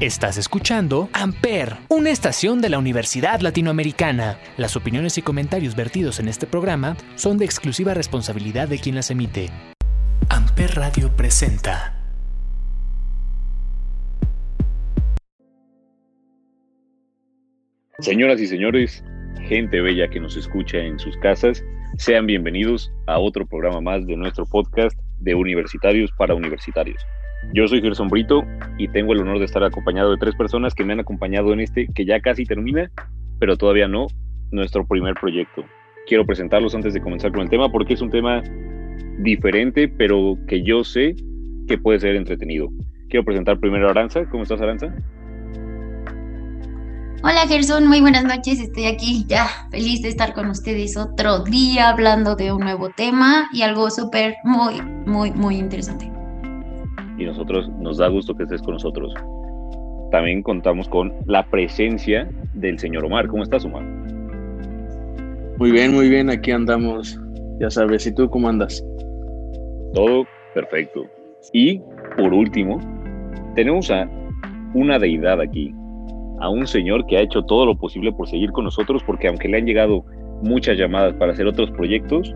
Estás escuchando Amper, una estación de la Universidad Latinoamericana. Las opiniones y comentarios vertidos en este programa son de exclusiva responsabilidad de quien las emite. Amper Radio presenta. Señoras y señores, gente bella que nos escucha en sus casas, sean bienvenidos a otro programa más de nuestro podcast de Universitarios para Universitarios. Yo soy Gerson Brito y tengo el honor de estar acompañado de tres personas que me han acompañado en este que ya casi termina, pero todavía no, nuestro primer proyecto. Quiero presentarlos antes de comenzar con el tema porque es un tema diferente, pero que yo sé que puede ser entretenido. Quiero presentar primero a Aranza. ¿Cómo estás, Aranza? Hola Gerson, muy buenas noches. Estoy aquí ya feliz de estar con ustedes otro día hablando de un nuevo tema y algo súper, muy, muy, muy interesante y nosotros nos da gusto que estés con nosotros. También contamos con la presencia del señor Omar. ¿Cómo estás, Omar? Muy bien, muy bien, aquí andamos. Ya sabes, ¿y tú cómo andas? Todo perfecto. Y por último, tenemos a una deidad aquí, a un señor que ha hecho todo lo posible por seguir con nosotros, porque aunque le han llegado muchas llamadas para hacer otros proyectos,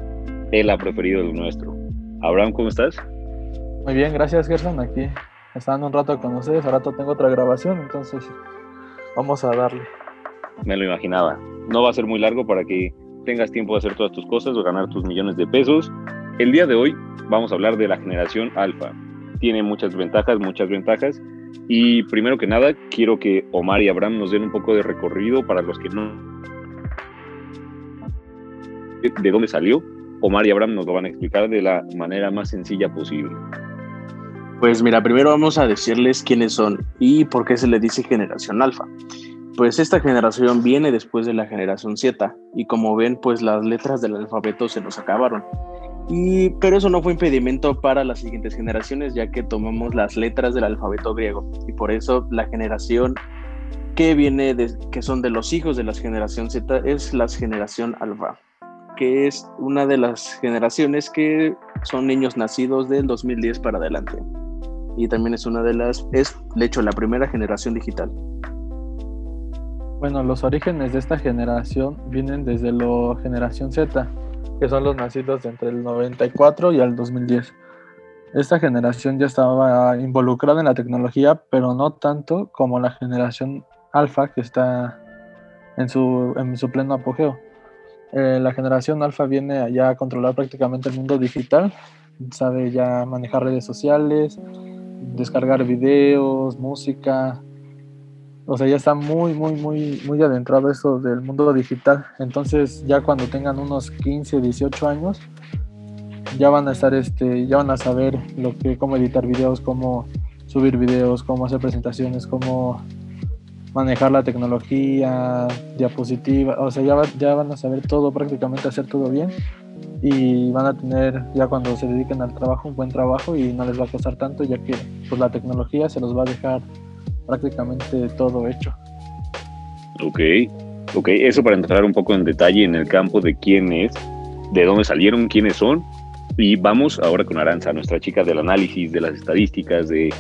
él ha preferido el nuestro. Abraham, ¿cómo estás? Muy bien, gracias Gerson. Aquí estando un rato con ustedes. Ahora tengo otra grabación, entonces vamos a darle. Me lo imaginaba. No va a ser muy largo para que tengas tiempo de hacer todas tus cosas o ganar tus millones de pesos. El día de hoy vamos a hablar de la generación alfa. Tiene muchas ventajas, muchas ventajas. Y primero que nada, quiero que Omar y Abraham nos den un poco de recorrido para los que no... de dónde salió. Omar y Abraham nos lo van a explicar de la manera más sencilla posible. Pues mira, primero vamos a decirles quiénes son y por qué se le dice generación alfa. Pues esta generación viene después de la generación Z y como ven, pues las letras del alfabeto se nos acabaron. Y, pero eso no fue impedimento para las siguientes generaciones, ya que tomamos las letras del alfabeto griego. Y por eso la generación que viene, de, que son de los hijos de la generación Z, es la generación alfa, que es una de las generaciones que son niños nacidos del 2010 para adelante y también es una de las, es de hecho la primera generación digital. Bueno, los orígenes de esta generación vienen desde la generación Z, que son los nacidos entre el 94 y el 2010. Esta generación ya estaba involucrada en la tecnología, pero no tanto como la generación alfa, que está en su, en su pleno apogeo. Eh, la generación alfa viene ya a controlar prácticamente el mundo digital, sabe ya manejar redes sociales, descargar videos, música. O sea, ya está muy, muy, muy, muy adentrado eso del mundo digital. Entonces, ya cuando tengan unos 15, 18 años, ya van a estar, este, ya van a saber lo que, cómo editar videos, cómo subir videos, cómo hacer presentaciones, cómo manejar la tecnología, diapositiva, o sea, ya, ya van a saber todo, prácticamente hacer todo bien y van a tener ya cuando se dediquen al trabajo un buen trabajo y no les va a costar tanto ya que pues la tecnología se los va a dejar prácticamente todo hecho. Ok, ok, eso para entrar un poco en detalle en el campo de quién es, de dónde salieron, quiénes son y vamos ahora con Aranza, nuestra chica del análisis, de las estadísticas, de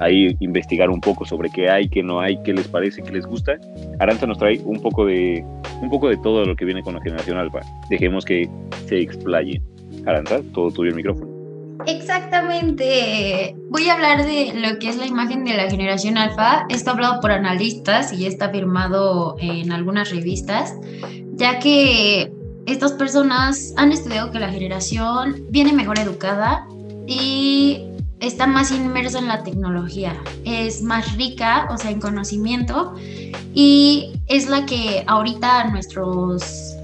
ahí investigar un poco sobre qué hay, qué no hay, qué les parece, qué les gusta. Aranza nos trae un poco de un poco de todo lo que viene con la generación alfa. Dejemos que se explaye. Aranza, todo tuyo el micrófono. Exactamente. Voy a hablar de lo que es la imagen de la generación alfa. Está hablado por analistas y está firmado en algunas revistas, ya que estas personas han estudiado que la generación viene mejor educada y está más inmersa en la tecnología, es más rica, o sea, en conocimiento, y es la que ahorita nuestros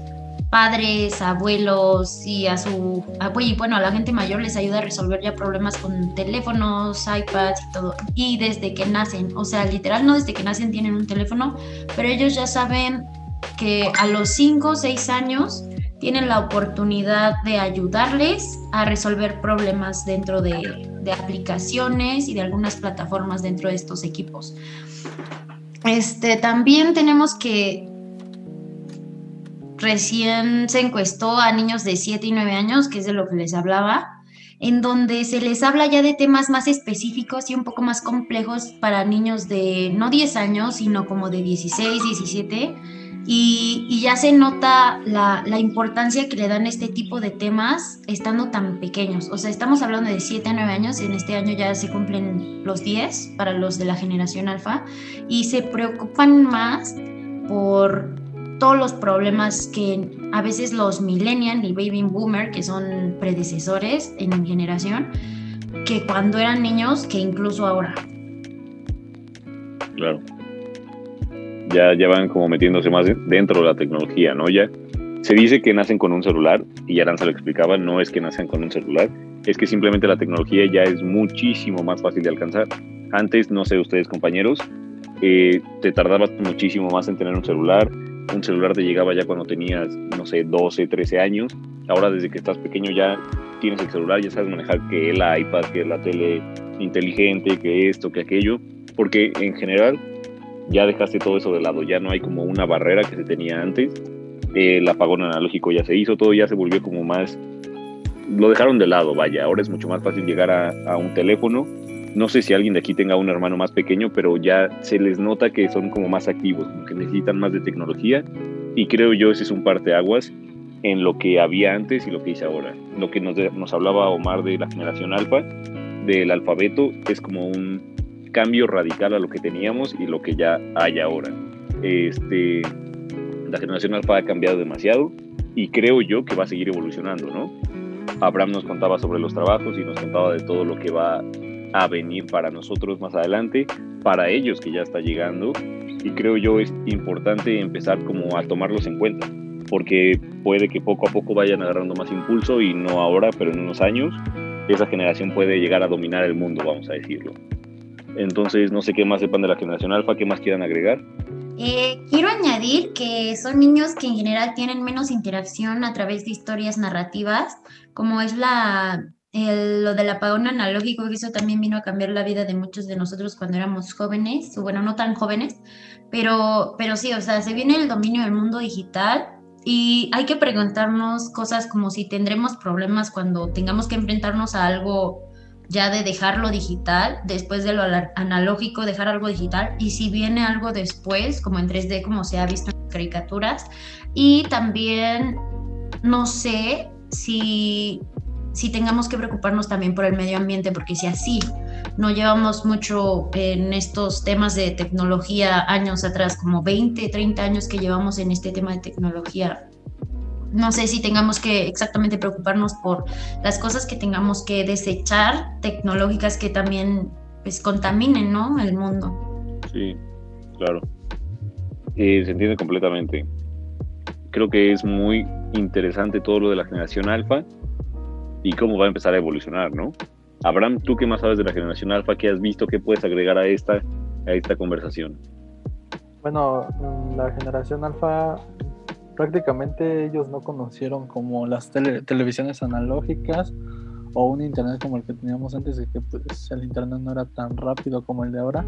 padres, abuelos y a su y bueno, a la gente mayor les ayuda a resolver ya problemas con teléfonos, iPads y todo. Y desde que nacen, o sea, literal no desde que nacen tienen un teléfono, pero ellos ya saben que a los 5 o 6 años tienen la oportunidad de ayudarles a resolver problemas dentro de, aplicaciones y de algunas plataformas dentro de estos equipos. Este, también tenemos que recién se encuestó a niños de 7 y 9 años, que es de lo que les hablaba, en donde se les habla ya de temas más específicos y un poco más complejos para niños de no 10 años, sino como de 16, 17. Y, ya se nota la, la, importancia que le dan este tipo de temas estando tan pequeños. O sea, estamos hablando de 7 a 9 años, en este año ya se cumplen los 10 para los de la generación alfa, y se preocupan más por todos los problemas que a veces los millennial y baby boomer, que son predecesores en generación, que cuando eran niños, que incluso ahora. Claro. Ya, ya van como metiéndose más dentro de la tecnología, ¿no? Ya se dice que nacen con un celular, y Aranza lo explicaba, no es que nacen con un celular, es que simplemente la tecnología ya es muchísimo más fácil de alcanzar. Antes, no sé ustedes compañeros, eh, te tardabas muchísimo más en tener un celular, un celular te llegaba ya cuando tenías, no sé, 12, 13 años. Ahora desde que estás pequeño ya tienes el celular, ya sabes manejar que el iPad, que la tele inteligente, que esto, que aquello, porque en general ya dejaste todo eso de lado, ya no hay como una barrera que se tenía antes. El apagón analógico ya se hizo, todo ya se volvió como más... Lo dejaron de lado, vaya, ahora es mucho más fácil llegar a, un teléfono no sé si alguien de aquí tenga un hermano más pequeño, pero ya se les nota que son como más activos, que necesitan más de tecnología. Y creo yo ese es un parteaguas en lo que había antes y lo que hice ahora. Lo que nos, nos hablaba Omar de la generación alfa, del alfabeto, es como un cambio radical a lo que teníamos y lo que ya hay ahora. Este, la generación alfa ha cambiado demasiado y creo yo que va a seguir evolucionando, ¿no? Abraham nos contaba sobre los trabajos y nos contaba de todo lo que va a venir para nosotros más adelante, para ellos que ya está llegando. Y creo yo es importante empezar como a tomarlos en cuenta, porque puede que poco a poco vayan agarrando más impulso y no ahora, pero en unos años esa generación puede llegar a dominar el mundo, vamos a decirlo. Entonces, no sé qué más sepan de la generación alfa, qué más quieran agregar. Eh, quiero añadir que son niños que en general tienen menos interacción a través de historias narrativas, como es la lo del apagón analógico, eso también vino a cambiar la vida de muchos de nosotros cuando éramos jóvenes, o bueno, no tan jóvenes, pero, pero sí, o sea, se viene el dominio del mundo digital y hay que preguntarnos cosas como si tendremos problemas cuando tengamos que enfrentarnos a algo ya de dejarlo digital, después de lo analógico, dejar algo digital, y si viene algo después, como en 3D, como se ha visto en caricaturas, y también no sé si si tengamos que preocuparnos también por el medio ambiente, porque si así no llevamos mucho en estos temas de tecnología años atrás, como 20, 30 años que llevamos en este tema de tecnología, no sé si tengamos que exactamente preocuparnos por las cosas que tengamos que desechar tecnológicas que también pues contaminen, ¿no? El mundo. Sí, claro. Eh, se entiende completamente. Creo que es muy interesante todo lo de la generación alfa y cómo va a empezar a evolucionar, ¿no? Abraham, ¿tú qué más sabes de la generación alfa? ¿Qué has visto? ¿Qué puedes agregar a esta, a esta conversación? Bueno, mm, la generación alfa prácticamente ellos no conocieron como las televisiones analógicas o un internet como el que teníamos antes de que pues, el internet no era tan rápido como el de ahora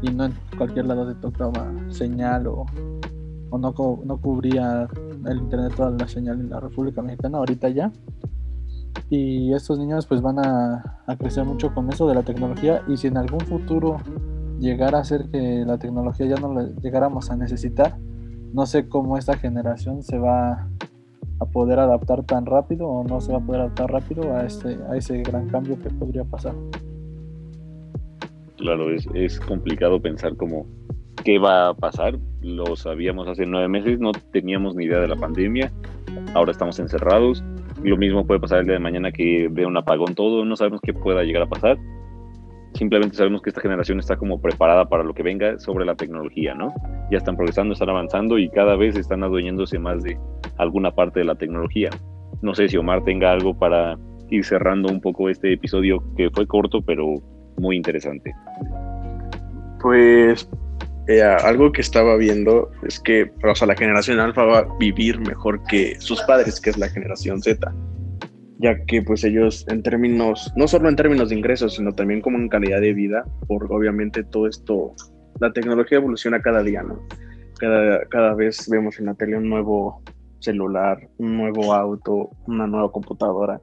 y no en cualquier lado te tocaba señal o, o no, no cubría el internet toda la señal en la República Mexicana ahorita ya. Y estos niños pues van a, crecer mucho con eso de la tecnología y si en algún futuro llegara a ser que la tecnología ya no la llegáramos a necesitar, no sé cómo esta generación se va a poder adaptar tan rápido o no se va a poder adaptar rápido a, este, a ese gran cambio que podría pasar. Claro, es, es complicado pensar cómo qué va a pasar. Lo sabíamos hace nueve meses, no teníamos ni idea de la pandemia, ahora estamos encerrados lo mismo puede pasar el día de mañana que vea un apagón todo, no sabemos qué pueda llegar a pasar. Simplemente sabemos que esta generación está como preparada para lo que venga sobre la tecnología, ¿no? Ya están progresando, están avanzando y cada vez están adueñándose más de alguna parte de la tecnología. No sé si Omar tenga algo para ir cerrando un poco este episodio que fue corto pero muy interesante. Pues eh, algo que estaba viendo es que o sea, la generación alfa va a vivir mejor que sus padres, que es la generación Z, ya que pues ellos en términos, no solo en términos de ingresos, sino también como en calidad de vida, porque obviamente todo esto, la tecnología evoluciona cada día, ¿no? Cada, cada vez vemos en la tele un nuevo celular, un nuevo auto, una nueva computadora.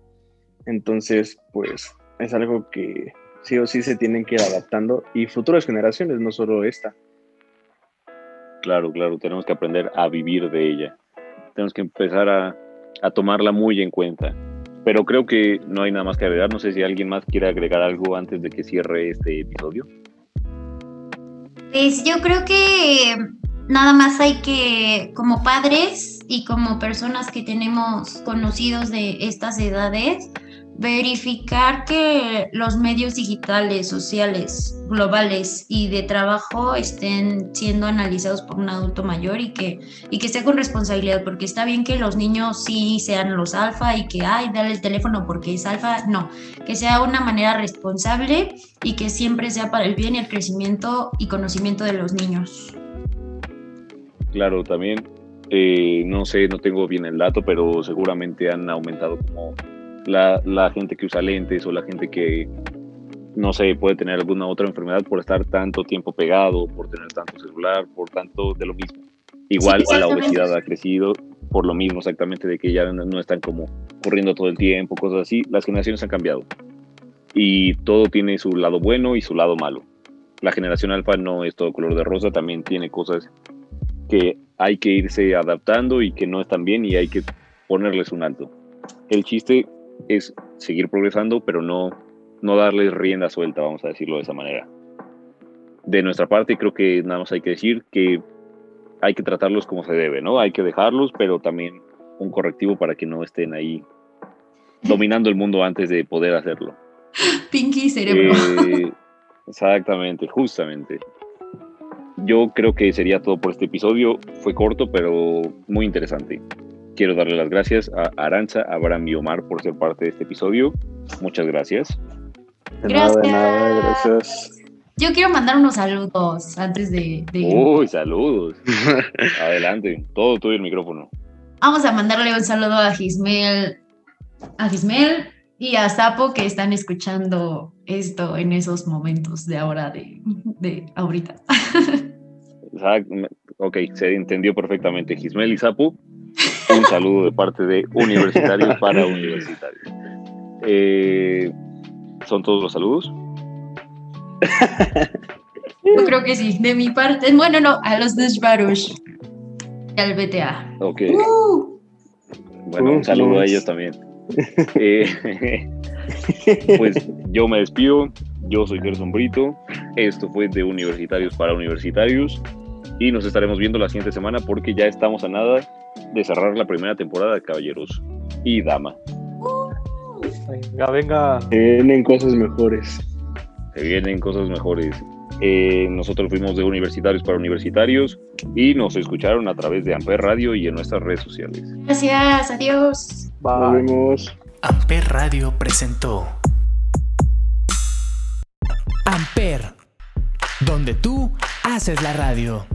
Entonces, pues es algo que sí o sí se tienen que ir adaptando y futuras generaciones, no solo esta. Claro, claro, tenemos que aprender a vivir de ella. Tenemos que empezar a, a tomarla muy en cuenta. Pero creo que no hay nada más que agregar. No sé si alguien más quiere agregar algo antes de que cierre este episodio. Pues yo creo que nada más hay que, como padres y como personas que tenemos conocidos de estas edades, verificar que los medios digitales, sociales, globales y de trabajo estén siendo analizados por un adulto mayor y que, y que sea con responsabilidad, porque está bien que los niños sí sean los alfa y que, ay, dale el teléfono porque es alfa, no, que sea una manera responsable y que siempre sea para el bien y el crecimiento y conocimiento de los niños. Claro, también, eh, no sé, no tengo bien el dato, pero seguramente han aumentado como la, la gente que usa lentes o la gente que, no sé, puede tener alguna otra enfermedad por estar tanto tiempo pegado, por tener tanto celular, por tanto de lo mismo. Igual la obesidad ha crecido por lo mismo exactamente de que ya no están como corriendo todo el tiempo, cosas así. Las generaciones han cambiado y todo tiene su lado bueno y su lado malo. La generación alfa no es todo color de rosa, también tiene cosas que hay que irse adaptando y que no están bien y hay que ponerles un alto. El chiste es seguir progresando, pero no, no darles rienda suelta, vamos a decirlo de esa manera. De nuestra parte, creo que nada más hay que decir que hay que tratarlos como se debe, ¿no? Hay que dejarlos, pero también un correctivo para que no estén ahí dominando el mundo antes de poder hacerlo. Pinky cerebro. Eh, exactamente, justamente. Yo creo que sería todo por este episodio. Fue corto, pero muy interesante. Quiero darle las gracias a Aranza, Abraham y Omar por ser parte de este episodio. Muchas gracias. De nada, de nada, gracias. Yo quiero mandar unos saludos antes de... de... Uy, saludos. Adelante, todo tuyo el micrófono. Vamos a mandarle un saludo a Gismel, a Gismel y a Sapo que están escuchando esto en esos momentos de ahora, de, de ahorita. Exacto. Ok, se entendió perfectamente. Gismel y Sapo, un saludo de parte de Universitarios para Universitarios. Eh, ¿Son todos los saludos? Yo creo que sí, de mi parte. Bueno, no, a los Baruch y al BTA. Ok. Uh, Bueno, un saludo a ellos también. Eh, pues yo me despido. Yo soy Gerson Brito. Esto fue de Universitarios para Universitarios. Y nos estaremos viendo la siguiente semana porque ya estamos a nada de cerrar la primera temporada de Caballeros y Dama. Venga, venga. Tienen cosas mejores. Se vienen cosas mejores. Eh, nosotros fuimos de Universitarios para Universitarios y nos escucharon a través de Amper Radio y en nuestras redes sociales. gracias, adiós. Nos Bye. vemos. Amper Radio presentó Amper, donde tú haces la radio.